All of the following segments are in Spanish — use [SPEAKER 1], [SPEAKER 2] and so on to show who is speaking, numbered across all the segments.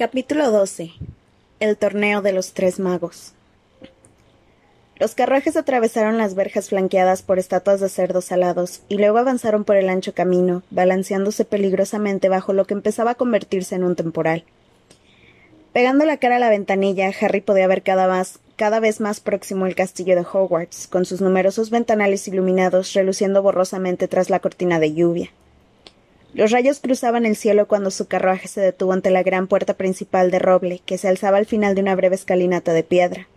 [SPEAKER 1] Capítulo 12. El torneo de los tres magos. Los carruajes atravesaron las verjas flanqueadas por estatuas de cerdos alados y luego avanzaron por el ancho camino, balanceándose peligrosamente bajo lo que empezaba a convertirse en un temporal. Pegando la cara a la ventanilla, Harry podía ver cada, más, cada vez más próximo el castillo de Hogwarts, con sus numerosos ventanales iluminados reluciendo borrosamente tras la cortina de lluvia. Los rayos cruzaban el cielo cuando su carruaje se detuvo ante la gran puerta principal de roble que se alzaba al final de una breve escalinata de piedra.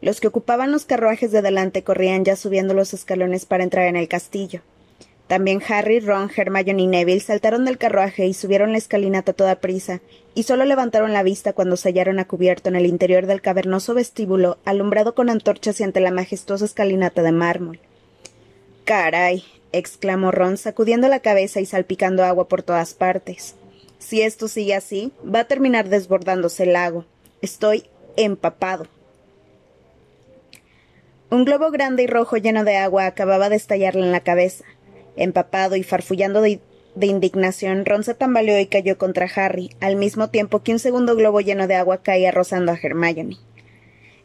[SPEAKER 1] Los que ocupaban los carruajes de delante corrían ya subiendo los escalones para entrar en el castillo. También Harry, Ron, Hermione y Neville saltaron del carruaje y subieron la escalinata toda prisa, y solo levantaron la vista cuando se hallaron a cubierto en el interior del cavernoso vestíbulo, alumbrado con antorchas y ante la majestuosa escalinata de mármol. Caray, exclamó Ron, sacudiendo la cabeza y salpicando agua por todas partes. Si esto sigue así, va a terminar desbordándose el lago. Estoy empapado. Un globo grande y rojo lleno de agua acababa de estallarle en la cabeza. Empapado y farfullando de, indignación, Ron se tambaleó y cayó contra Harry, al mismo tiempo que un segundo globo lleno de agua caía rozando a Hermione.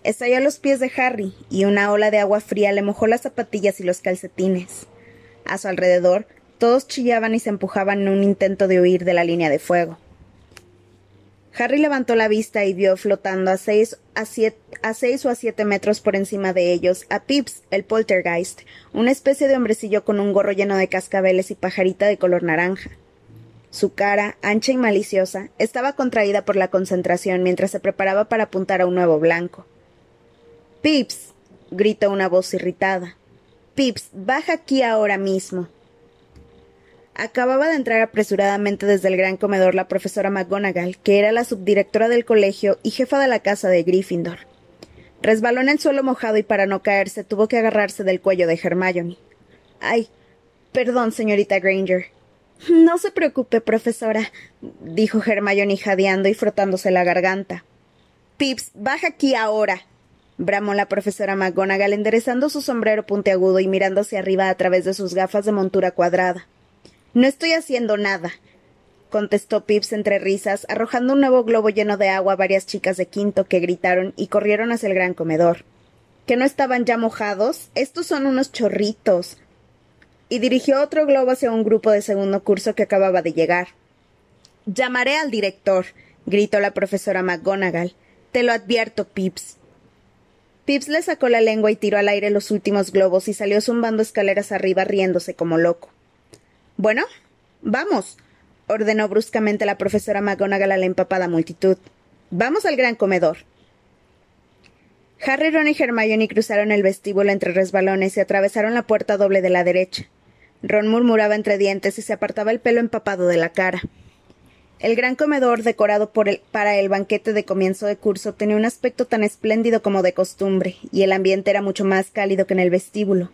[SPEAKER 1] Estalló a los pies de Harry, y una ola de agua fría le mojó las zapatillas y los calcetines. A su alrededor, todos chillaban y se empujaban en un intento de huir de la línea de fuego. Harry levantó la vista y vio flotando a seis, a, siete, a seis o a siete metros por encima de ellos a Pips, el poltergeist, una especie de hombrecillo con un gorro lleno de cascabeles y pajarita de color naranja. Su cara, ancha y maliciosa, estaba contraída por la concentración mientras se preparaba para apuntar a un nuevo blanco. Pips. gritó una voz irritada. Pips, baja aquí ahora mismo. Acababa de entrar apresuradamente desde el gran comedor la profesora McGonagall, que era la subdirectora del colegio y jefa de la casa de Gryffindor. Resbaló en el suelo mojado y para no caerse tuvo que agarrarse del cuello de Hermione. Ay, perdón, señorita Granger. No se preocupe, profesora, dijo Hermione jadeando y frotándose la garganta. Pips, baja aquí ahora bramó la profesora McGonagall enderezando su sombrero puntiagudo y mirando hacia arriba a través de sus gafas de montura cuadrada. No estoy haciendo nada, contestó Pips entre risas, arrojando un nuevo globo lleno de agua a varias chicas de quinto que gritaron y corrieron hacia el gran comedor. ¿Que no estaban ya mojados? Estos son unos chorritos. Y dirigió otro globo hacia un grupo de segundo curso que acababa de llegar. Llamaré al director, gritó la profesora McGonagall. Te lo advierto, Pips. Pips le sacó la lengua y tiró al aire los últimos globos y salió zumbando escaleras arriba riéndose como loco. Bueno, vamos, ordenó bruscamente la profesora McGonagall a la empapada multitud. Vamos al gran comedor. Harry, Ron y Hermione cruzaron el vestíbulo entre resbalones y atravesaron la puerta doble de la derecha. Ron murmuraba entre dientes y se apartaba el pelo empapado de la cara. El gran comedor, decorado para el banquete de comienzo de curso, tenía un aspecto tan espléndido como de costumbre, y el ambiente era mucho más cálido que en el vestíbulo.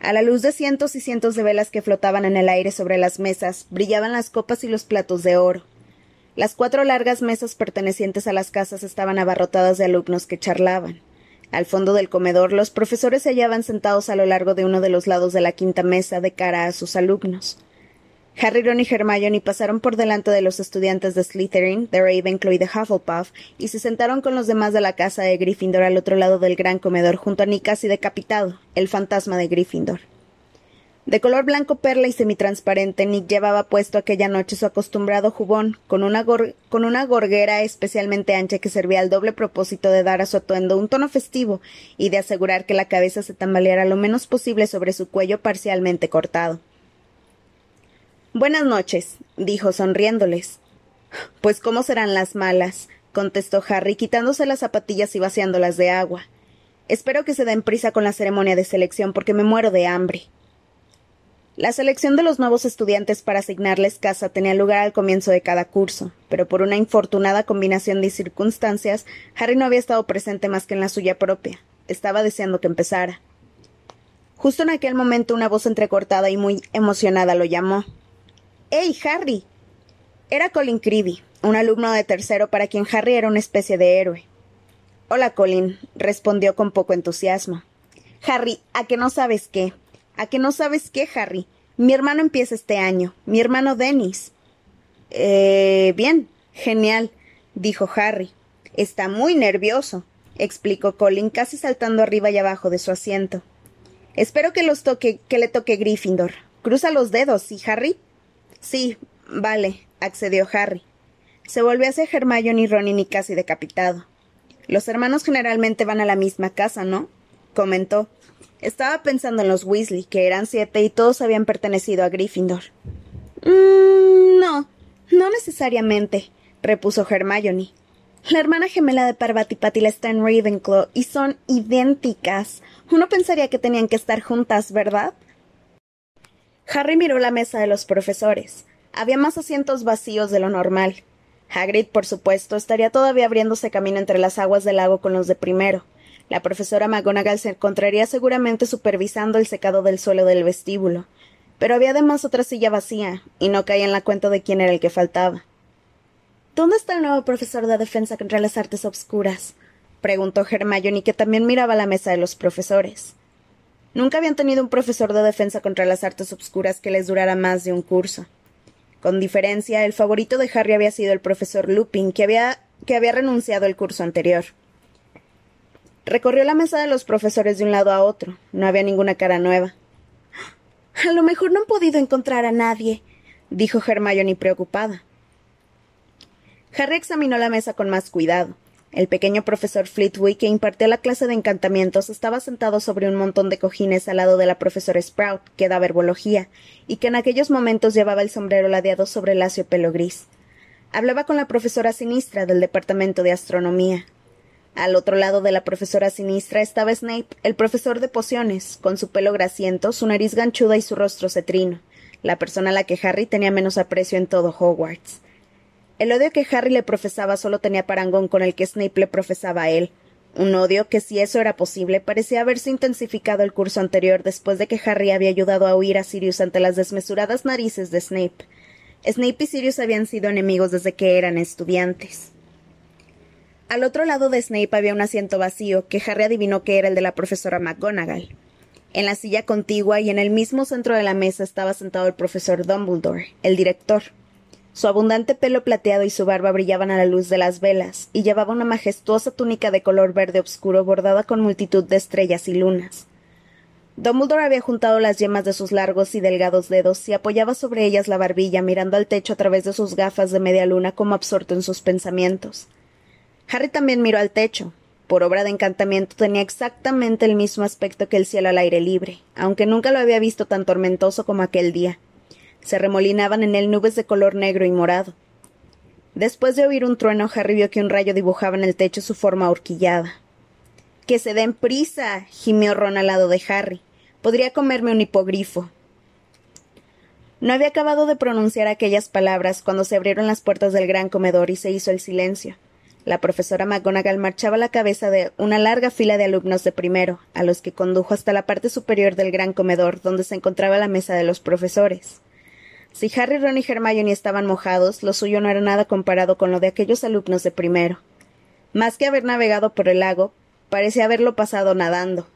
[SPEAKER 1] A la luz de cientos y cientos de velas que flotaban en el aire sobre las mesas, brillaban las copas y los platos de oro. Las cuatro largas mesas pertenecientes a las casas estaban abarrotadas de alumnos que charlaban. Al fondo del comedor, los profesores se hallaban sentados a lo largo de uno de los lados de la quinta mesa de cara a sus alumnos. Harry, Ron y Hermione pasaron por delante de los estudiantes de Slytherin, de Ravenclaw y de Hufflepuff, y se sentaron con los demás de la casa de Gryffindor al otro lado del gran comedor, junto a Nick casi decapitado, el fantasma de Gryffindor. De color blanco perla y semitransparente, Nick llevaba puesto aquella noche su acostumbrado jubón, con una, con una gorguera especialmente ancha que servía al doble propósito de dar a su atuendo un tono festivo y de asegurar que la cabeza se tambaleara lo menos posible sobre su cuello parcialmente cortado. Buenas noches, dijo sonriéndoles. Pues cómo serán las malas, contestó Harry, quitándose las zapatillas y vaciándolas de agua. Espero que se den prisa con la ceremonia de selección porque me muero de hambre. La selección de los nuevos estudiantes para asignarles casa tenía lugar al comienzo de cada curso, pero por una infortunada combinación de circunstancias, Harry no había estado presente más que en la suya propia. Estaba deseando que empezara. Justo en aquel momento una voz entrecortada y muy emocionada lo llamó. ¡Hey, Harry! Era Colin Creevy, un alumno de tercero para quien Harry era una especie de héroe. Hola, Colin, respondió con poco entusiasmo. Harry, ¿a que no sabes qué? ¿A que no sabes qué, Harry? Mi hermano empieza este año, mi hermano Dennis. Eh, bien, genial, dijo Harry. Está muy nervioso, explicó Colin, casi saltando arriba y abajo de su asiento. Espero que los toque, que le toque Gryffindor. Cruza los dedos, ¿sí, Harry? Sí, vale, accedió Harry. Se volvió hacia Hermione y Ron y casi decapitado. Los hermanos generalmente van a la misma casa, ¿no? comentó. Estaba pensando en los Weasley, que eran siete y todos habían pertenecido a Gryffindor. Mm, no, no necesariamente, repuso Hermione. La hermana gemela de Parvati Patil está en Ravenclaw y son idénticas. Uno pensaría que tenían que estar juntas, ¿verdad? Harry miró la mesa de los profesores. Había más asientos vacíos de lo normal. Hagrid, por supuesto, estaría todavía abriéndose camino entre las aguas del lago con los de primero. La profesora McGonagall se encontraría seguramente supervisando el secado del suelo del vestíbulo. Pero había además otra silla vacía, y no caía en la cuenta de quién era el que faltaba. ¿Dónde está el nuevo profesor de defensa contra las artes obscuras? preguntó Hermione, que también miraba la mesa de los profesores. Nunca habían tenido un profesor de defensa contra las artes obscuras que les durara más de un curso. Con diferencia, el favorito de Harry había sido el profesor Lupin, que había, que había renunciado el curso anterior. Recorrió la mesa de los profesores de un lado a otro. No había ninguna cara nueva. A lo mejor no han podido encontrar a nadie, dijo Hermione preocupada. Harry examinó la mesa con más cuidado. El pequeño profesor Flitwick, que impartía la clase de encantamientos, estaba sentado sobre un montón de cojines al lado de la profesora Sprout, que daba herbología, y que en aquellos momentos llevaba el sombrero ladeado sobre el lacio pelo gris. Hablaba con la profesora sinistra del departamento de astronomía. Al otro lado de la profesora sinistra estaba Snape, el profesor de pociones, con su pelo grasiento, su nariz ganchuda y su rostro cetrino, la persona a la que Harry tenía menos aprecio en todo Hogwarts. El odio que Harry le profesaba solo tenía parangón con el que Snape le profesaba a él, un odio que, si eso era posible, parecía haberse intensificado el curso anterior después de que Harry había ayudado a huir a Sirius ante las desmesuradas narices de Snape. Snape y Sirius habían sido enemigos desde que eran estudiantes. Al otro lado de Snape había un asiento vacío, que Harry adivinó que era el de la profesora McGonagall. En la silla contigua y en el mismo centro de la mesa estaba sentado el profesor Dumbledore, el director. Su abundante pelo plateado y su barba brillaban a la luz de las velas, y llevaba una majestuosa túnica de color verde oscuro bordada con multitud de estrellas y lunas. Dumbledore había juntado las yemas de sus largos y delgados dedos y apoyaba sobre ellas la barbilla mirando al techo a través de sus gafas de media luna como absorto en sus pensamientos. Harry también miró al techo. Por obra de encantamiento tenía exactamente el mismo aspecto que el cielo al aire libre, aunque nunca lo había visto tan tormentoso como aquel día. Se remolinaban en él nubes de color negro y morado. Después de oír un trueno, Harry vio que un rayo dibujaba en el techo su forma horquillada. Que se den prisa. gimió Ron al lado de Harry. Podría comerme un hipogrifo. No había acabado de pronunciar aquellas palabras cuando se abrieron las puertas del gran comedor y se hizo el silencio. La profesora McGonagall marchaba a la cabeza de una larga fila de alumnos de primero, a los que condujo hasta la parte superior del gran comedor, donde se encontraba la mesa de los profesores. Si Harry, Ron y Hermione estaban mojados, lo suyo no era nada comparado con lo de aquellos alumnos de primero. Más que haber navegado por el lago, parecía haberlo pasado nadando.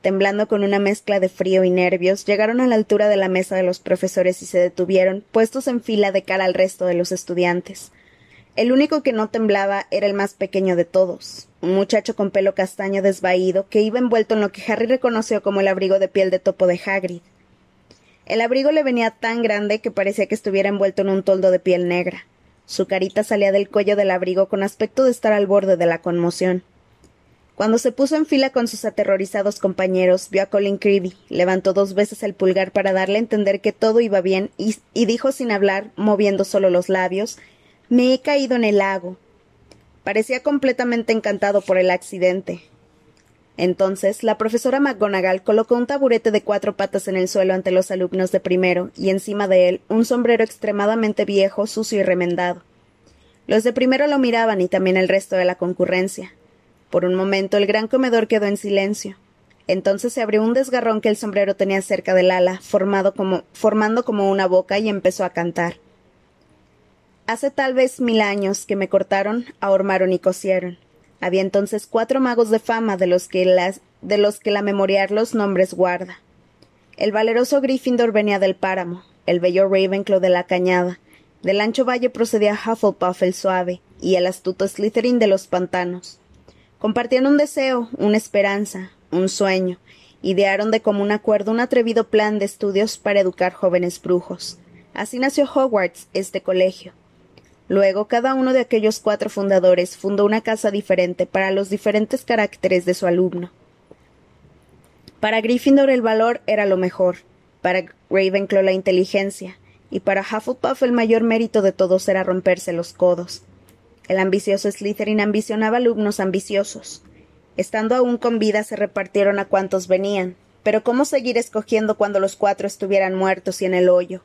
[SPEAKER 1] Temblando con una mezcla de frío y nervios, llegaron a la altura de la mesa de los profesores y se detuvieron, puestos en fila de cara al resto de los estudiantes. El único que no temblaba era el más pequeño de todos, un muchacho con pelo castaño desvaído que iba envuelto en lo que Harry reconoció como el abrigo de piel de topo de Hagrid. El abrigo le venía tan grande que parecía que estuviera envuelto en un toldo de piel negra. Su carita salía del cuello del abrigo con aspecto de estar al borde de la conmoción. Cuando se puso en fila con sus aterrorizados compañeros, vio a Colin Creevy, levantó dos veces el pulgar para darle a entender que todo iba bien y, y dijo sin hablar, moviendo solo los labios, me he caído en el lago. Parecía completamente encantado por el accidente. Entonces, la profesora McGonagall colocó un taburete de cuatro patas en el suelo ante los alumnos de primero, y encima de él un sombrero extremadamente viejo, sucio y remendado. Los de primero lo miraban y también el resto de la concurrencia. Por un momento el gran comedor quedó en silencio. Entonces se abrió un desgarrón que el sombrero tenía cerca del ala, formado como, formando como una boca, y empezó a cantar. Hace tal vez mil años que me cortaron, ahormaron y cosieron. Había entonces cuatro magos de fama de los que, las, de los que la memoriar los nombres guarda. El valeroso Gryffindor venía del páramo, el bello Ravenclaw de la cañada, del ancho valle procedía Hufflepuff el suave, y el astuto Slytherin de los pantanos. Compartían un deseo, una esperanza, un sueño, idearon de común acuerdo un atrevido plan de estudios para educar jóvenes brujos. Así nació Hogwarts, este colegio. Luego, cada uno de aquellos cuatro fundadores fundó una casa diferente para los diferentes caracteres de su alumno. Para Gryffindor el valor era lo mejor, para Ravenclaw la inteligencia, y para Hufflepuff el mayor mérito de todos era romperse los codos. El ambicioso Slytherin ambicionaba alumnos ambiciosos. Estando aún con vida se repartieron a cuantos venían, pero ¿cómo seguir escogiendo cuando los cuatro estuvieran muertos y en el hoyo?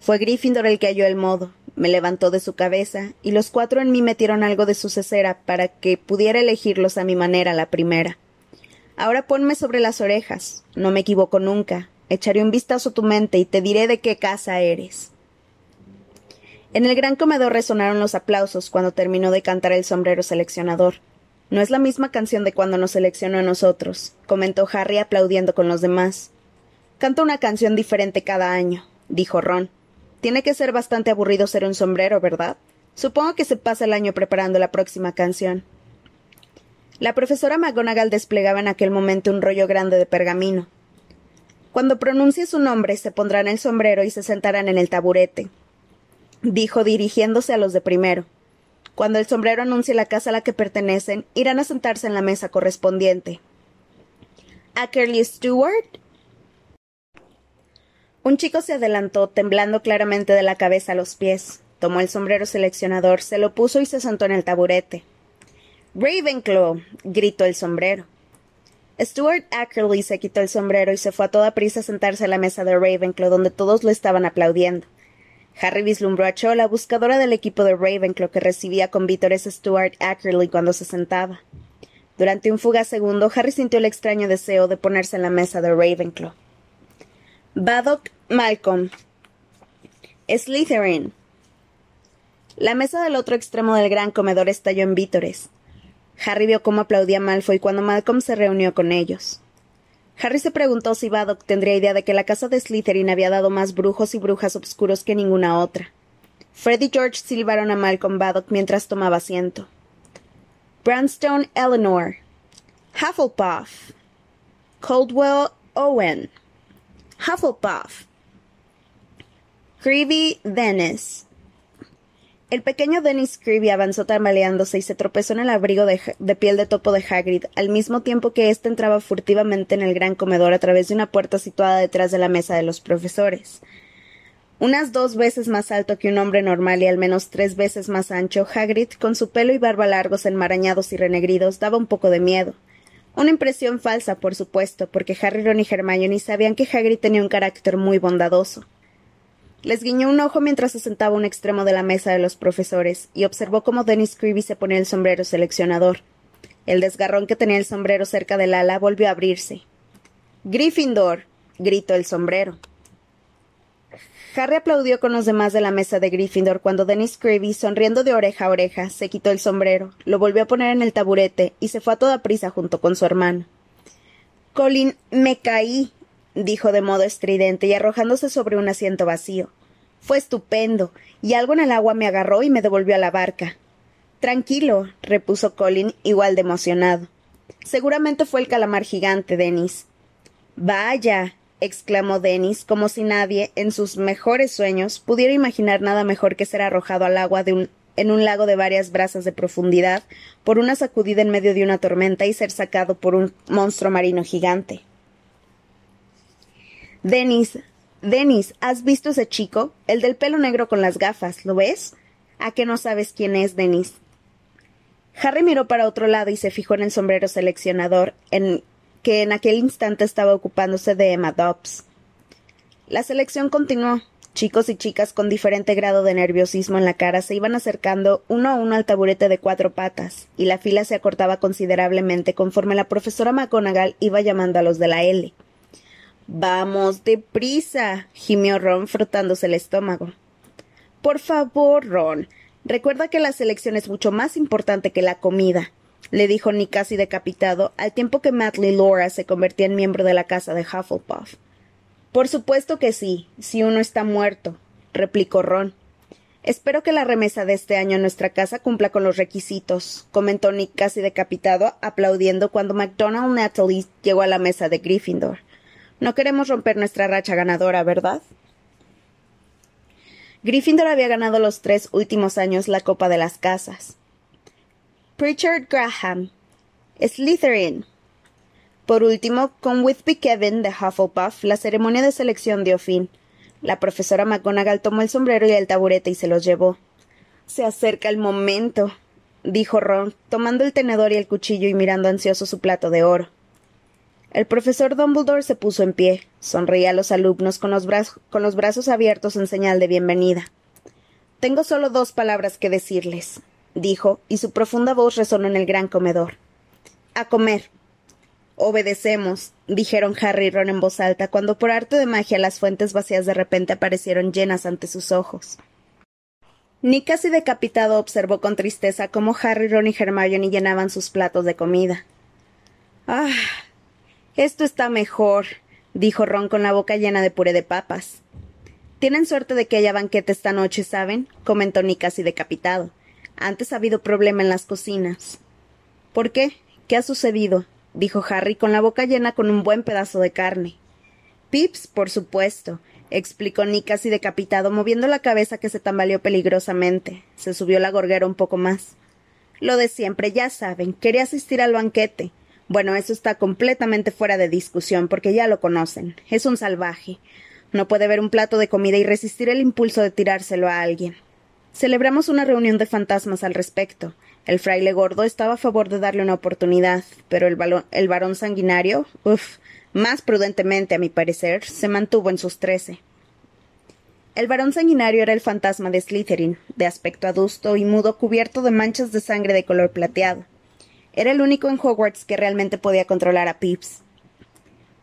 [SPEAKER 1] Fue Gryffindor el que halló el modo, me levantó de su cabeza, y los cuatro en mí metieron algo de su cesera para que pudiera elegirlos a mi manera la primera. Ahora ponme sobre las orejas. No me equivoco nunca. Echaré un vistazo a tu mente y te diré de qué casa eres. En el gran comedor resonaron los aplausos cuando terminó de cantar el sombrero seleccionador. No es la misma canción de cuando nos seleccionó a nosotros, comentó Harry aplaudiendo con los demás. Canta una canción diferente cada año, dijo Ron. Tiene que ser bastante aburrido ser un sombrero, ¿verdad? Supongo que se pasa el año preparando la próxima canción. La profesora McGonagall desplegaba en aquel momento un rollo grande de pergamino. Cuando pronuncie su nombre, se pondrán el sombrero y se sentarán en el taburete, dijo dirigiéndose a los de primero. Cuando el sombrero anuncie la casa a la que pertenecen, irán a sentarse en la mesa correspondiente. Ackerley Stewart. Un chico se adelantó, temblando claramente de la cabeza a los pies. Tomó el sombrero seleccionador, se lo puso y se sentó en el taburete. Ravenclaw. gritó el sombrero. Stuart Ackerley se quitó el sombrero y se fue a toda prisa a sentarse a la mesa de Ravenclaw, donde todos lo estaban aplaudiendo. Harry vislumbró a Cho, la buscadora del equipo de Ravenclaw, que recibía con vítores Stuart Ackerley cuando se sentaba. Durante un fugaz segundo, Harry sintió el extraño deseo de ponerse en la mesa de Ravenclaw. Baddock Malcolm. Slytherin. La mesa del otro extremo del gran comedor estalló en vítores. Harry vio cómo aplaudía Malfoy cuando Malcolm se reunió con ellos. Harry se preguntó si Baddock tendría idea de que la casa de Slytherin había dado más brujos y brujas obscuros que ninguna otra. Fred y George silbaron a Malcolm Baddock mientras tomaba asiento. Branstone Eleanor. Hufflepuff. Coldwell Owen. Hufflepuff. Creevy Dennis. El pequeño Dennis Creevy avanzó tambaleándose y se tropezó en el abrigo de, piel de topo de Hagrid, al mismo tiempo que éste entraba furtivamente en el gran comedor a través de una puerta situada detrás de la mesa de los profesores. Unas dos veces más alto que un hombre normal y al menos tres veces más ancho, Hagrid, con su pelo y barba largos, enmarañados y renegridos, daba un poco de miedo. Una impresión falsa, por supuesto, porque Harry, Ron y Hermione sabían que Hagrid tenía un carácter muy bondadoso. Les guiñó un ojo mientras se sentaba a un extremo de la mesa de los profesores y observó cómo Dennis Creevy se ponía el sombrero seleccionador. El desgarrón que tenía el sombrero cerca del ala volvió a abrirse. Gryffindor. gritó el sombrero. Harry aplaudió con los demás de la mesa de Gryffindor cuando Dennis Creevy, sonriendo de oreja a oreja, se quitó el sombrero, lo volvió a poner en el taburete y se fue a toda prisa junto con su hermano. Colin, me caí, dijo de modo estridente y arrojándose sobre un asiento vacío. Fue estupendo, y algo en el agua me agarró y me devolvió a la barca. Tranquilo, repuso Colin, igual de emocionado. Seguramente fue el calamar gigante, Denis. Vaya, exclamó Denis, como si nadie, en sus mejores sueños, pudiera imaginar nada mejor que ser arrojado al agua de un, en un lago de varias brazas de profundidad, por una sacudida en medio de una tormenta y ser sacado por un monstruo marino gigante. Denis, Denis, ¿has visto ese chico? El del pelo negro con las gafas, ¿lo ves? ¿A qué no sabes quién es, Denis? Harry miró para otro lado y se fijó en el sombrero seleccionador, en que en aquel instante estaba ocupándose de Emma Dobbs. La selección continuó. Chicos y chicas con diferente grado de nerviosismo en la cara se iban acercando uno a uno al taburete de cuatro patas, y la fila se acortaba considerablemente conforme la profesora McGonagall iba llamando a los de la L. Vamos, deprisa, gimió Ron frotándose el estómago. Por favor, Ron, recuerda que la selección es mucho más importante que la comida, le dijo Nick casi decapitado, al tiempo que Matley Laura se convertía en miembro de la casa de Hufflepuff. Por supuesto que sí, si uno está muerto, replicó Ron. Espero que la remesa de este año en nuestra casa cumpla con los requisitos, comentó Nick casi decapitado, aplaudiendo cuando MacDonald Natalie llegó a la mesa de Gryffindor. No queremos romper nuestra racha ganadora, ¿verdad? Gryffindor había ganado los tres últimos años la Copa de las Casas. Pritchard Graham. Slytherin. Por último, con Whitby Kevin de Hufflepuff, la ceremonia de selección dio fin. La profesora McGonagall tomó el sombrero y el taburete y se los llevó. Se acerca el momento, dijo Ron, tomando el tenedor y el cuchillo y mirando ansioso su plato de oro. El profesor Dumbledore se puso en pie, sonreía a los alumnos con los, con los brazos abiertos en señal de bienvenida. Tengo solo dos palabras que decirles, dijo, y su profunda voz resonó en el gran comedor. A comer. Obedecemos, dijeron Harry y Ron en voz alta, cuando por arte de magia las fuentes vacías de repente aparecieron llenas ante sus ojos. Nick casi decapitado observó con tristeza cómo Harry, Ron y Hermione llenaban sus platos de comida. Ah. Esto está mejor, dijo Ron con la boca llena de puré de papas. Tienen suerte de que haya banquete esta noche, ¿saben? comentó Nick casi decapitado. Antes ha habido problema en las cocinas. ¿Por qué? ¿Qué ha sucedido? dijo Harry con la boca llena con un buen pedazo de carne. Pips, por supuesto, explicó Nick casi decapitado, moviendo la cabeza que se tambaleó peligrosamente. Se subió la gorguera un poco más. Lo de siempre, ya saben, quería asistir al banquete. Bueno, eso está completamente fuera de discusión, porque ya lo conocen. Es un salvaje. No puede ver un plato de comida y resistir el impulso de tirárselo a alguien. Celebramos una reunión de fantasmas al respecto. El fraile gordo estaba a favor de darle una oportunidad, pero el, el varón sanguinario, uff, más prudentemente, a mi parecer, se mantuvo en sus trece. El varón sanguinario era el fantasma de Slytherin, de aspecto adusto y mudo cubierto de manchas de sangre de color plateado. Era el único en Hogwarts que realmente podía controlar a Pips.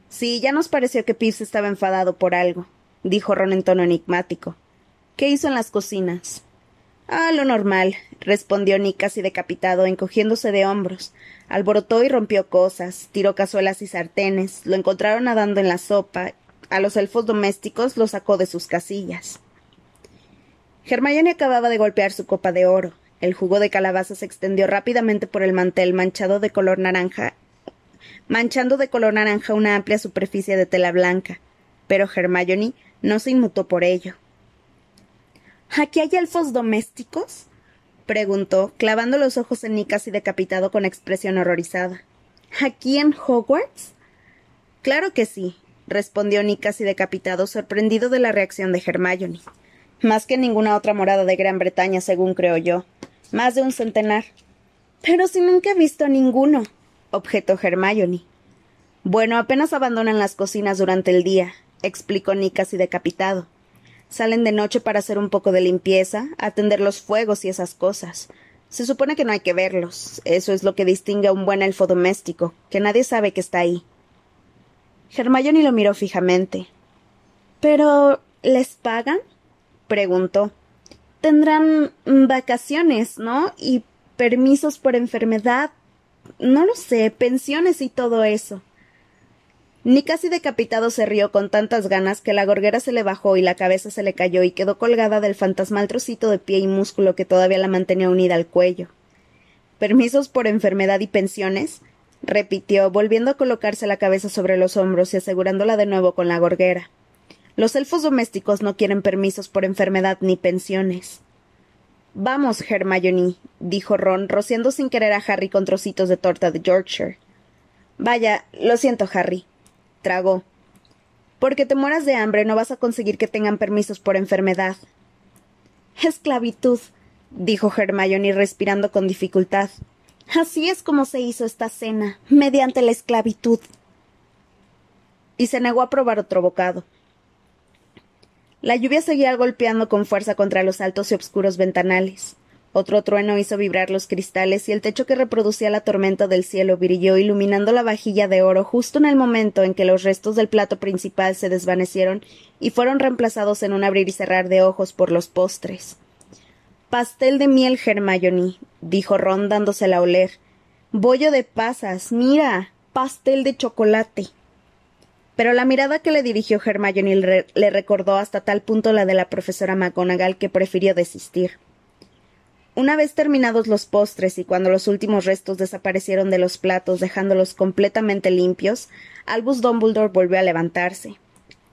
[SPEAKER 1] Sí, ya nos pareció que Pips estaba enfadado por algo, dijo Ron en tono enigmático. ¿Qué hizo en las cocinas? Ah, lo normal, respondió Nick casi decapitado, encogiéndose de hombros. Alborotó y rompió cosas, tiró cazuelas y sartenes, lo encontraron nadando en la sopa, a los elfos domésticos los sacó de sus casillas. Hermione acababa de golpear su copa de oro. El jugo de calabaza se extendió rápidamente por el mantel manchado de color naranja, manchando de color naranja una amplia superficie de tela blanca. Pero Hermione no se inmutó por ello. ¿Aquí hay elfos domésticos? preguntó, clavando los ojos en Nick casi decapitado con expresión horrorizada. ¿Aquí en Hogwarts? Claro que sí, respondió Nick casi decapitado, sorprendido de la reacción de Hermione. Más que ninguna otra morada de Gran Bretaña, según creo yo. Más de un centenar. Pero si nunca he visto ninguno, objetó Hermione. Bueno, apenas abandonan las cocinas durante el día, explicó Nick casi decapitado. Salen de noche para hacer un poco de limpieza, atender los fuegos y esas cosas. Se supone que no hay que verlos. Eso es lo que distingue a un buen elfo doméstico, que nadie sabe que está ahí. Hermione lo miró fijamente. ¿Pero les pagan? preguntó. Tendrán vacaciones, ¿no? Y permisos por enfermedad. No lo sé, pensiones y todo eso. Ni casi decapitado se rió con tantas ganas que la gorguera se le bajó y la cabeza se le cayó y quedó colgada del fantasmal trocito de pie y músculo que todavía la mantenía unida al cuello. ¿Permisos por enfermedad y pensiones? repitió, volviendo a colocarse la cabeza sobre los hombros y asegurándola de nuevo con la gorguera. Los elfos domésticos no quieren permisos por enfermedad ni pensiones. Vamos, Hermione, dijo Ron, rociando sin querer a Harry con trocitos de torta de Yorkshire. Vaya, lo siento, Harry, tragó. Porque te mueras de hambre no vas a conseguir que tengan permisos por enfermedad. Esclavitud, dijo Hermione respirando con dificultad. Así es como se hizo esta cena, mediante la esclavitud. Y se negó a probar otro bocado. La lluvia seguía golpeando con fuerza contra los altos y oscuros ventanales. Otro trueno hizo vibrar los cristales y el techo que reproducía la tormenta del cielo brilló iluminando la vajilla de oro justo en el momento en que los restos del plato principal se desvanecieron y fueron reemplazados en un abrir y cerrar de ojos por los postres. Pastel de miel, Hermione, dijo Ron dándosela a oler. Bollo de pasas, mira. pastel de chocolate. pero la mirada que le dirigió Hermione le, recordó hasta tal punto la de la profesora McGonagall que prefirió desistir. Una vez terminados los postres y cuando los últimos restos desaparecieron de los platos dejándolos completamente limpios, Albus Dumbledore volvió a levantarse.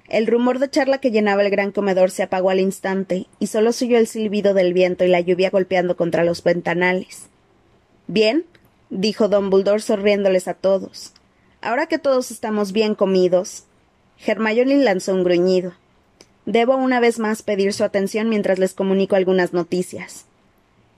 [SPEAKER 1] El rumor de charla que llenaba el gran comedor se apagó al instante, y solo se oyó el silbido del viento y la lluvia golpeando contra los ventanales. Bien, dijo Dumbledore sonriéndoles a todos. Ahora que todos estamos bien comidos. Hermione lanzó un gruñido. Debo una vez más pedir su atención mientras les comunico algunas noticias.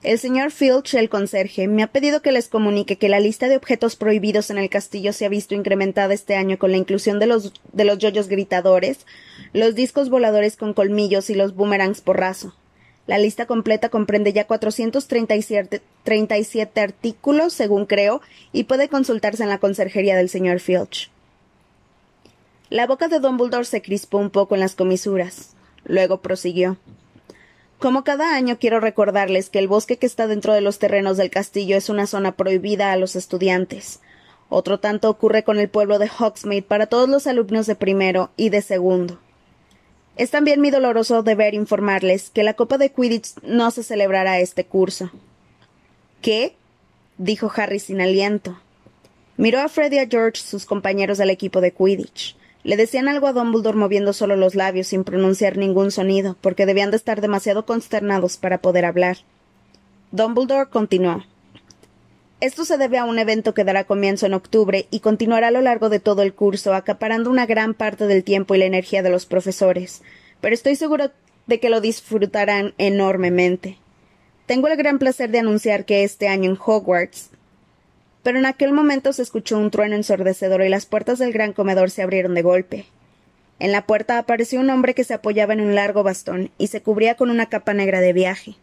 [SPEAKER 1] El señor Filch, el conserje, me ha pedido que les comunique que la lista de objetos prohibidos en el castillo se ha visto incrementada este año con la inclusión de los, de los yoyos gritadores, los discos voladores con colmillos y los boomerangs porrazo. La lista completa comprende ya 437 siete artículos, según creo, y puede consultarse en la conserjería del señor Filch. La boca de Dumbledore se crispó un poco en las comisuras. Luego prosiguió. Como cada año quiero recordarles que el bosque que está dentro de los terrenos del castillo es una zona prohibida a los estudiantes. Otro tanto ocurre con el pueblo de Hogsmeade para todos los alumnos de primero y de segundo. Es también mi doloroso deber informarles que la Copa de Quidditch no se celebrará este curso. ¿Qué? dijo Harry sin aliento. Miró a Fred y a George, sus compañeros del equipo de Quidditch. Le decían algo a Dumbledore moviendo solo los labios sin pronunciar ningún sonido, porque debían de estar demasiado consternados para poder hablar. Dumbledore continuó. Esto se debe a un evento que dará comienzo en octubre y continuará a lo largo de todo el curso, acaparando una gran parte del tiempo y la energía de los profesores. Pero estoy seguro de que lo disfrutarán enormemente. Tengo el gran placer de anunciar que este año en Hogwarts. Pero en aquel momento se escuchó un trueno ensordecedor y las puertas del gran comedor se abrieron de golpe. En la puerta apareció un hombre que se apoyaba en un largo bastón y se cubría con una capa negra de viaje.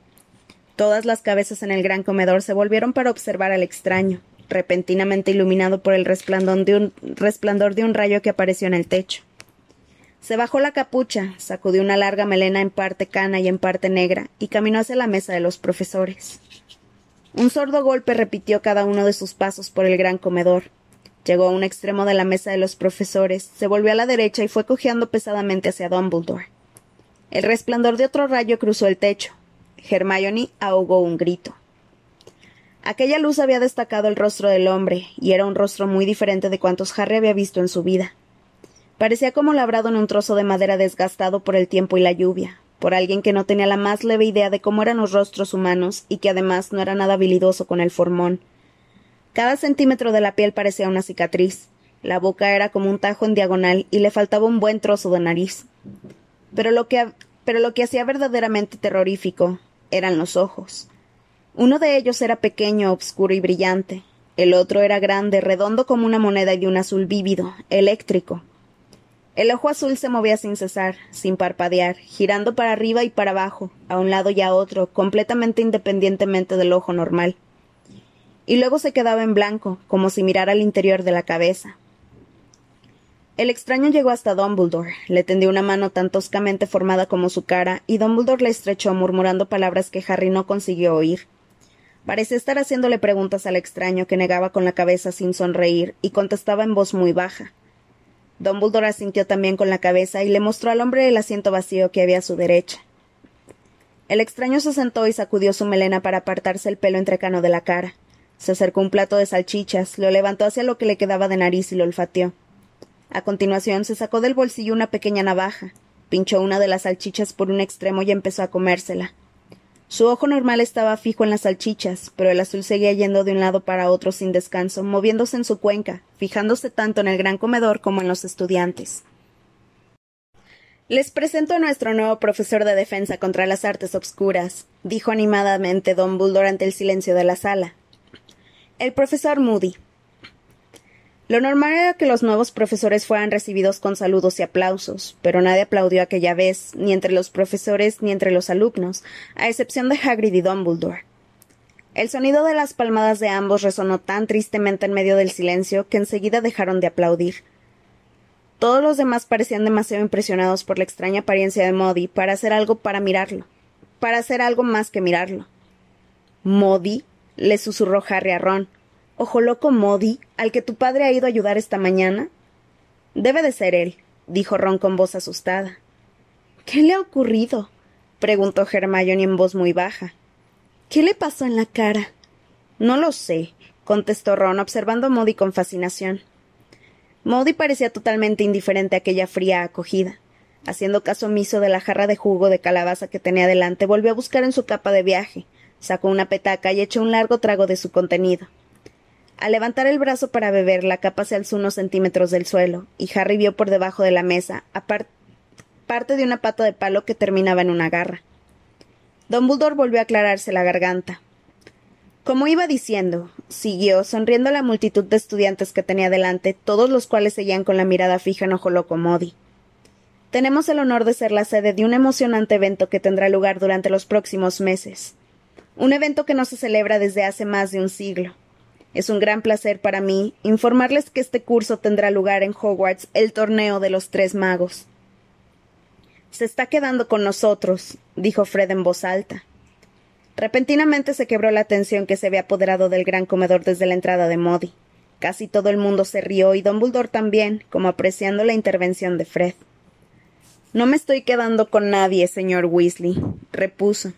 [SPEAKER 1] Todas las cabezas en el gran comedor se volvieron para observar al extraño, repentinamente iluminado por el resplandor de un, resplandor de un rayo que apareció en el techo. Se bajó la capucha, sacudió una larga melena en parte cana y en parte negra, y caminó hacia la mesa de los profesores. Un sordo golpe repitió cada uno de sus pasos por el gran comedor. Llegó a un extremo de la mesa de los profesores, se volvió a la derecha y fue cojeando pesadamente hacia Dumbledore. El resplandor de otro rayo cruzó el techo, Hermione ahogó un grito. Aquella luz había destacado el rostro del hombre, y era un rostro muy diferente de cuantos Harry había visto en su vida. Parecía como labrado en un trozo de madera desgastado por el tiempo y la lluvia, por alguien que no tenía la más leve idea de cómo eran los rostros humanos y que además no era nada habilidoso con el formón. Cada centímetro de la piel parecía una cicatriz, la boca era como un tajo en diagonal y le faltaba un buen trozo de nariz. Pero lo que, pero lo que hacía verdaderamente terrorífico eran los ojos. Uno de ellos era pequeño, oscuro y brillante. El otro era grande, redondo como una moneda y de un azul vívido, eléctrico. El ojo azul se movía sin cesar, sin parpadear, girando para arriba y para abajo, a un lado y a otro, completamente independientemente del ojo normal. Y luego se quedaba en blanco, como si mirara al interior de la cabeza. El extraño llegó hasta Dumbledore, le tendió una mano tan toscamente formada como su cara, y Dumbledore le estrechó murmurando palabras que Harry no consiguió oír. Parecía estar haciéndole preguntas al extraño, que negaba con la cabeza sin sonreír, y contestaba en voz muy baja. Dumbledore asintió también con la cabeza y le mostró al hombre el asiento vacío que había a su derecha. El extraño se sentó y sacudió su melena para apartarse el pelo entrecano de la cara. Se acercó un plato de salchichas, lo levantó hacia lo que le quedaba de nariz y lo olfateó. A continuación se sacó del bolsillo una pequeña navaja, pinchó una de las salchichas por un extremo y empezó a comérsela. Su ojo normal estaba fijo en las salchichas, pero el azul seguía yendo de un lado para otro sin descanso, moviéndose en su cuenca, fijándose tanto en el gran comedor como en los estudiantes. Les presento a nuestro nuevo profesor de defensa contra las artes obscuras, dijo animadamente don Bull durante el silencio de la sala. El profesor Moody. Lo normal era que los nuevos profesores fueran recibidos con saludos y aplausos, pero nadie aplaudió aquella vez, ni entre los profesores ni entre los alumnos, a excepción de Hagrid y Dumbledore. El sonido de las palmadas de ambos resonó tan tristemente en medio del silencio que enseguida dejaron de aplaudir. Todos los demás parecían demasiado impresionados por la extraña apariencia de Modi para hacer algo para mirarlo, para hacer algo más que mirarlo. Modi, le susurró Harry a Ron, Ojo loco Modi, al que tu padre ha ido a ayudar esta mañana? Debe de ser él, dijo Ron con voz asustada. ¿Qué le ha ocurrido? preguntó Hermione en voz muy baja. ¿Qué le pasó en la cara? No lo sé, contestó Ron, observando a Modi con fascinación. Modi parecía totalmente indiferente a aquella fría acogida. Haciendo caso omiso de la jarra de jugo de calabaza que tenía delante, volvió a buscar en su capa de viaje, sacó una petaca y echó un largo trago de su contenido. Al levantar el brazo para beber, la capa se alzó unos centímetros del suelo, y Harry vio por debajo de la mesa, parte de una pata de palo que terminaba en una garra. Don Buldor volvió a aclararse la garganta. Como iba diciendo, siguió, sonriendo a la multitud de estudiantes que tenía delante, todos los cuales seguían con la mirada fija en Ojo Loco Modi. Tenemos el honor de ser la sede de un emocionante evento que tendrá lugar durante los próximos meses. Un evento que no se celebra desde hace más de un siglo. Es un gran placer para mí informarles que este curso tendrá lugar en Hogwarts el torneo de los tres magos. Se está quedando con nosotros, dijo Fred en voz alta. Repentinamente se quebró la tensión que se había apoderado del gran comedor desde la entrada de Modi. Casi todo el mundo se rió y Don Buldor también, como apreciando la intervención de Fred. No me estoy quedando con nadie, señor Weasley, repuso.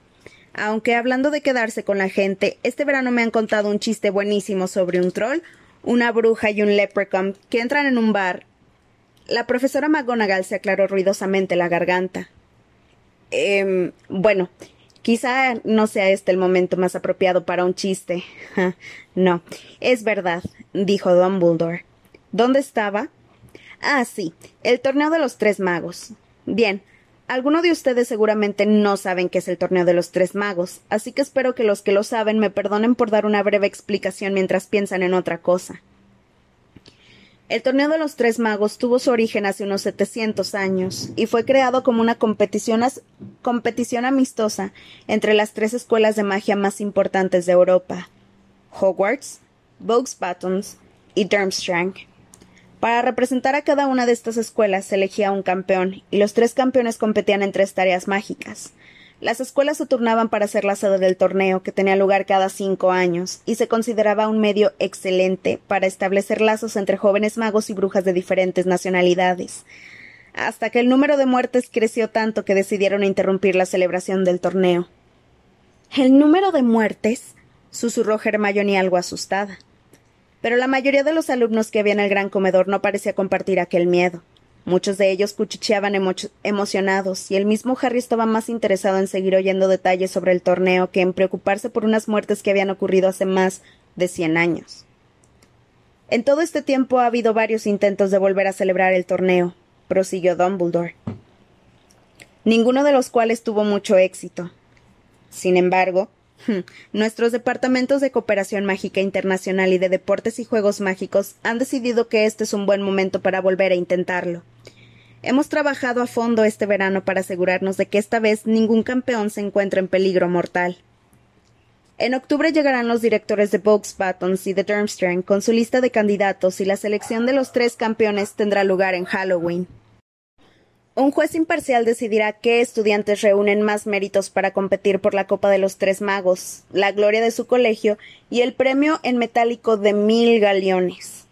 [SPEAKER 1] Aunque hablando de quedarse con la gente, este verano me han contado un chiste buenísimo sobre un troll, una bruja y un leprechaun que entran en un bar. La profesora McGonagall se aclaró ruidosamente la garganta. Eh, bueno, Quizá no sea este el momento más apropiado para un chiste. no, es verdad, dijo Dumbledore. ¿Dónde estaba? Ah, sí, el torneo de los tres magos. Bien, algunos de ustedes seguramente no saben qué es el torneo de los tres magos, así que espero que los que lo saben me perdonen por dar una breve explicación mientras piensan en otra cosa. El torneo de los tres magos tuvo su origen hace unos 700 años y fue creado como una competición, amistosa entre las tres escuelas de magia más importantes de Europa: Hogwarts, Bogues Buttons y Durmstrang. Para representar a cada una de estas escuelas se elegía un campeón, y los tres campeones competían en tres tareas mágicas. Las escuelas se turnaban para ser la sede del torneo, que tenía lugar cada cinco años, y se consideraba un medio excelente para establecer lazos entre jóvenes magos y brujas de diferentes nacionalidades, hasta que el número de muertes creció tanto que decidieron interrumpir la celebración del torneo. ¿El número de muertes? susurró Hermione algo asustada. Pero la mayoría de los alumnos que había en el gran comedor no parecía compartir aquel miedo. Muchos de ellos cuchicheaban emocionados, y el mismo Harry estaba más interesado en seguir oyendo detalles sobre el torneo que en preocuparse por unas muertes que habían ocurrido hace más de cien años. En todo este tiempo ha habido varios intentos de volver a celebrar el torneo, prosiguió Dumbledore, ninguno de los cuales tuvo mucho éxito. Sin embargo, Nuestros departamentos de cooperación mágica internacional y de deportes y juegos mágicos han decidido que este es un buen momento para volver a intentarlo. Hemos trabajado a fondo este verano para asegurarnos de que esta vez ningún campeón se encuentra en peligro mortal. En octubre llegarán los directores de Box Buttons y de Durmstrang con su lista de candidatos y la selección de los tres campeones tendrá lugar en Halloween. Un juez imparcial decidirá qué estudiantes reúnen más méritos para competir por la Copa de los Tres Magos, la gloria de su colegio y el premio en metálico de mil galeones.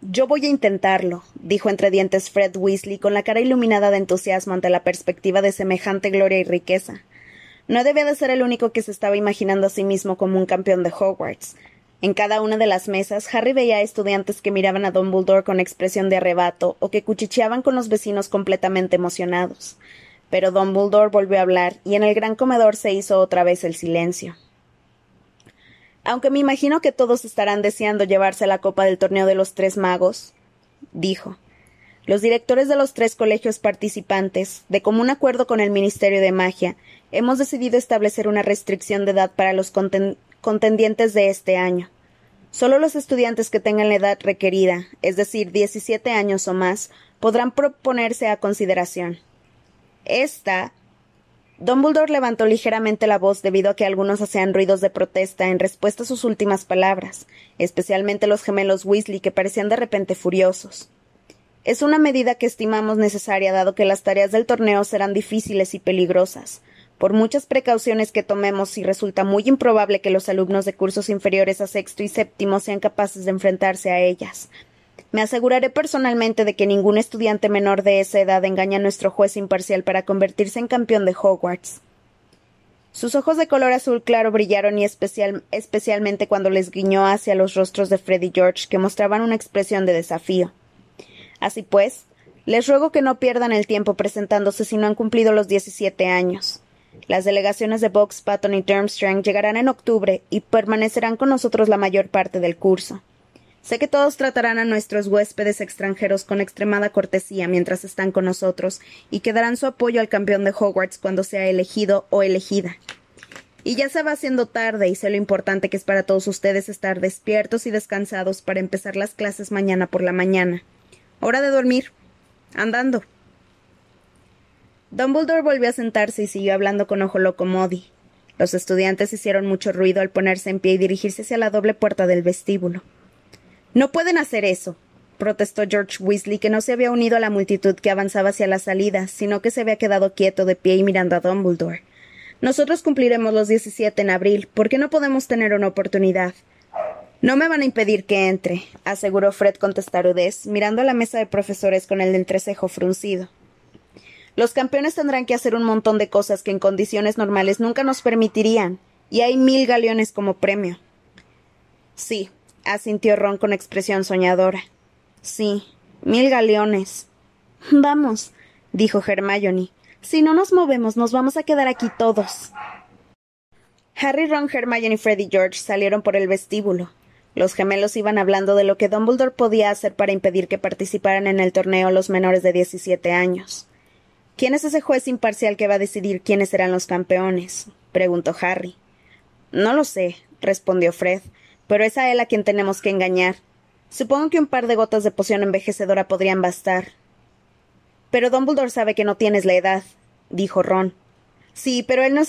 [SPEAKER 1] Yo voy a intentarlo, dijo entre dientes Fred Weasley con la cara iluminada de entusiasmo ante la perspectiva de semejante gloria y riqueza. No debía de ser el único que se estaba imaginando a sí mismo como un campeón de Hogwarts, en cada una de las mesas, Harry veía a estudiantes que miraban a Dumbledore con expresión de arrebato o que cuchicheaban con los vecinos completamente emocionados. Pero Dumbledore volvió a hablar y en el gran comedor se hizo otra vez el silencio. Aunque me imagino que todos estarán deseando llevarse la copa del torneo de los tres magos, dijo. Los directores de los tres colegios participantes, de común acuerdo con el Ministerio de Magia, hemos decidido establecer una restricción de edad para los contendientes de este año. Solo los estudiantes que tengan la edad requerida, es decir, 17 años o más, podrán proponerse a consideración. Esta. Dumbledore levantó ligeramente la voz debido a que algunos hacían ruidos de protesta en respuesta a sus últimas palabras, especialmente los gemelos Weasley que parecían de repente furiosos. Es una medida que estimamos necesaria dado que las tareas del torneo serán difíciles y peligrosas, por muchas precauciones que tomemos, y resulta muy improbable que los alumnos de cursos inferiores a sexto y séptimo sean capaces de enfrentarse a ellas. Me aseguraré personalmente de que ningún estudiante menor de esa edad engañe a nuestro juez imparcial para convertirse en campeón de Hogwarts. Sus ojos de color azul claro brillaron y especialmente cuando les guiñó hacia los rostros de Fred y George, que mostraban una expresión de desafío. Así pues, les ruego que no pierdan el tiempo presentándose si no han cumplido los diecisiete años. Las delegaciones de Box, Patton y Durmstrang llegarán en octubre y permanecerán con nosotros la mayor parte del curso. Sé que todos tratarán a nuestros huéspedes extranjeros con extremada cortesía mientras están con nosotros y que darán su apoyo al campeón de Hogwarts cuando sea elegido o elegida. Y ya se va haciendo tarde y sé lo importante que es para todos ustedes estar despiertos y descansados para empezar las clases mañana por la mañana. Hora de dormir. Andando. Dumbledore volvió a sentarse y siguió hablando con ojo loco Modi. Los estudiantes hicieron mucho ruido al ponerse en pie y dirigirse hacia la doble puerta del vestíbulo. No pueden hacer eso, protestó George Weasley, que no se había unido a la multitud que avanzaba hacia la salida, sino que se había quedado quieto de pie y mirando a Dumbledore. Nosotros cumpliremos los diecisiete en abril. ¿Por qué no podemos tener una oportunidad? No me van a impedir que entre, aseguró Fred con testarudez, mirando a la mesa de profesores con el entrecejo fruncido. Los campeones tendrán que hacer un montón de cosas que en condiciones normales nunca nos permitirían, y hay mil galeones como premio. Sí, asintió Ron con expresión soñadora. Sí, mil galeones. Vamos, dijo Hermione. Si no nos movemos, nos vamos a quedar aquí todos. Harry, Ron, Hermione, Fred y George salieron por el vestíbulo. Los gemelos iban hablando de lo que Dumbledore podía hacer para impedir que participaran en el torneo los menores de diecisiete años. ¿Quién es ese juez imparcial que va a decidir quiénes serán los campeones? preguntó Harry. No lo sé, respondió Fred pero es a él a quien tenemos que engañar. Supongo que un par de gotas de poción envejecedora podrían bastar. Pero Dumbledore sabe que no tienes la edad, dijo Ron. Sí, pero él no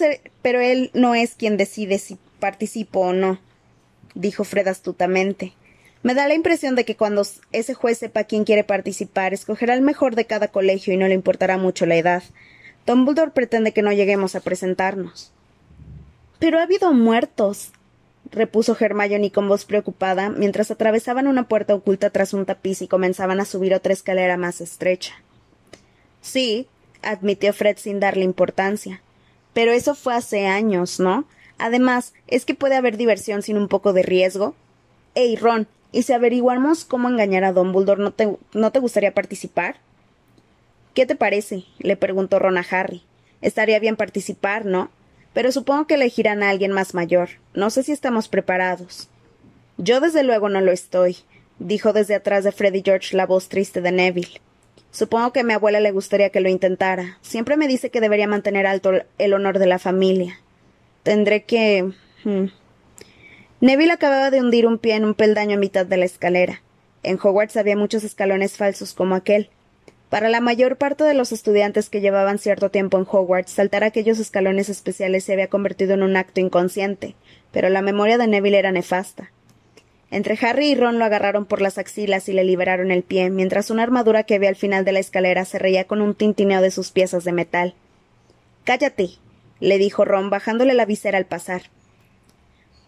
[SPEAKER 1] pero él no es quien decide si participo o no, dijo Fred astutamente. Me da la impresión de que cuando ese juez sepa quién quiere participar, escogerá el mejor de cada colegio y no le importará mucho la edad. Dumbledore pretende que no lleguemos a presentarnos. Pero ha habido muertos, repuso Hermione con voz preocupada, mientras atravesaban una puerta oculta tras un tapiz y comenzaban a subir otra escalera más estrecha. Sí, admitió Fred sin darle importancia. Pero eso fue hace años, ¿no? Además, ¿es que puede haber diversión sin un poco de riesgo? Ey, Ron, ¿y si averiguamos cómo engañar a Dumbledore, ¿no te, ¿no te gustaría participar? ¿Qué te parece? le preguntó Ron a Harry. Estaría bien participar, ¿no? pero supongo que elegirán a alguien más mayor. No sé si estamos preparados. Yo desde luego no lo estoy, dijo desde atrás de Freddy George la voz triste de Neville. Supongo que a mi abuela le gustaría que lo intentara. Siempre me dice que debería mantener alto el honor de la familia. Tendré que. Hmm. Neville acababa de hundir un pie en un peldaño a mitad de la escalera. En Hogwarts había muchos escalones falsos como aquel, para la mayor parte de los estudiantes que llevaban cierto tiempo en Hogwarts, saltar aquellos escalones especiales se había convertido en un acto inconsciente, pero la memoria de Neville era nefasta. Entre Harry y Ron lo agarraron por las axilas y le liberaron el pie, mientras una armadura que había al final de la escalera se reía con un tintineo de sus piezas de metal. Cállate, le dijo Ron, bajándole la visera al pasar.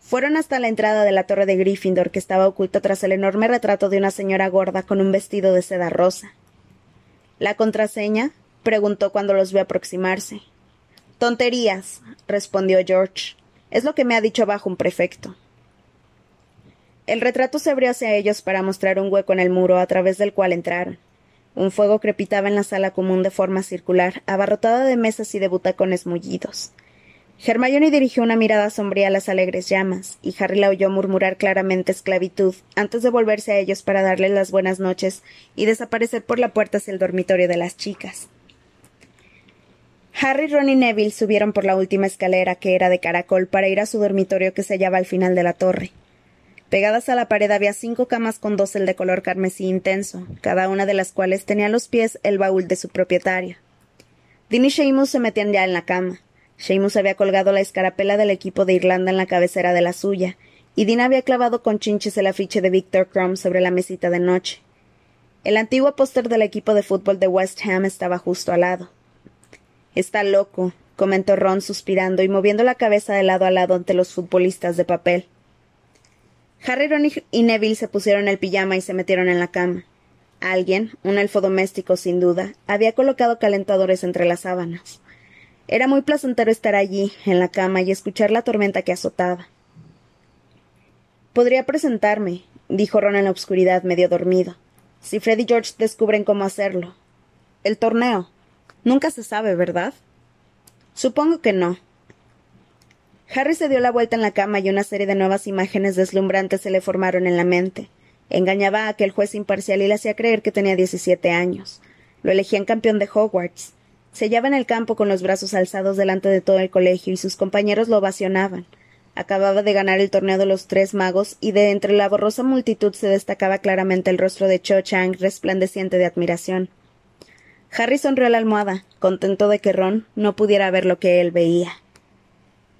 [SPEAKER 1] Fueron hasta la entrada de la torre de Gryffindor, que estaba oculta tras el enorme retrato de una señora gorda con un vestido de seda rosa. ¿La contraseña? preguntó cuando los vio aproximarse. Tonterías, respondió George. Es lo que me ha dicho abajo un prefecto. El retrato se abrió hacia ellos para mostrar un hueco en el muro a través del cual entraron. Un fuego crepitaba en la sala común de forma circular, abarrotada de mesas y de butacones mullidos. Hermione dirigió una mirada sombría a las alegres llamas, y Harry la oyó murmurar claramente esclavitud antes de volverse a ellos para darles las buenas noches y desaparecer por la puerta hacia el dormitorio de las chicas. Harry, Ron y Neville subieron por la última escalera, que era de caracol, para ir a su dormitorio que se hallaba al final de la torre. Pegadas a la pared había cinco camas con dosel de color carmesí intenso, cada una de las cuales tenía a los pies el baúl de su propietario. Dean y se metían ya en la cama. Seamus había colgado la escarapela del equipo de Irlanda en la cabecera de la suya, y Dean había clavado con chinches el afiche de Victor Crumb sobre la mesita de noche. El antiguo póster del equipo de fútbol de West Ham estaba justo al lado. Está loco, comentó Ron suspirando y moviendo la cabeza de lado a lado ante los futbolistas de papel. Harry, Ron y Neville se pusieron el pijama y se metieron en la cama. Alguien, un elfo doméstico sin duda, había colocado calentadores entre las sábanas. Era muy placentero estar allí, en la cama, y escuchar la tormenta que azotaba. Podría presentarme, dijo Ron en la oscuridad, medio dormido. Si Fred y George descubren cómo hacerlo. El torneo. Nunca se sabe, ¿verdad? Supongo que no. Harry se dio la vuelta en la cama y una serie de nuevas imágenes deslumbrantes se le formaron en la mente. Engañaba a aquel juez imparcial y le hacía creer que tenía diecisiete años. Lo elegían campeón de Hogwarts. Se hallaba en el campo con los brazos alzados delante de todo el colegio y sus compañeros lo ovacionaban. Acababa de ganar el torneo de los tres magos y de entre la borrosa multitud se destacaba claramente el rostro de Cho Chang resplandeciente de admiración. Harry sonrió a la almohada, contento de que Ron no pudiera ver lo que él veía.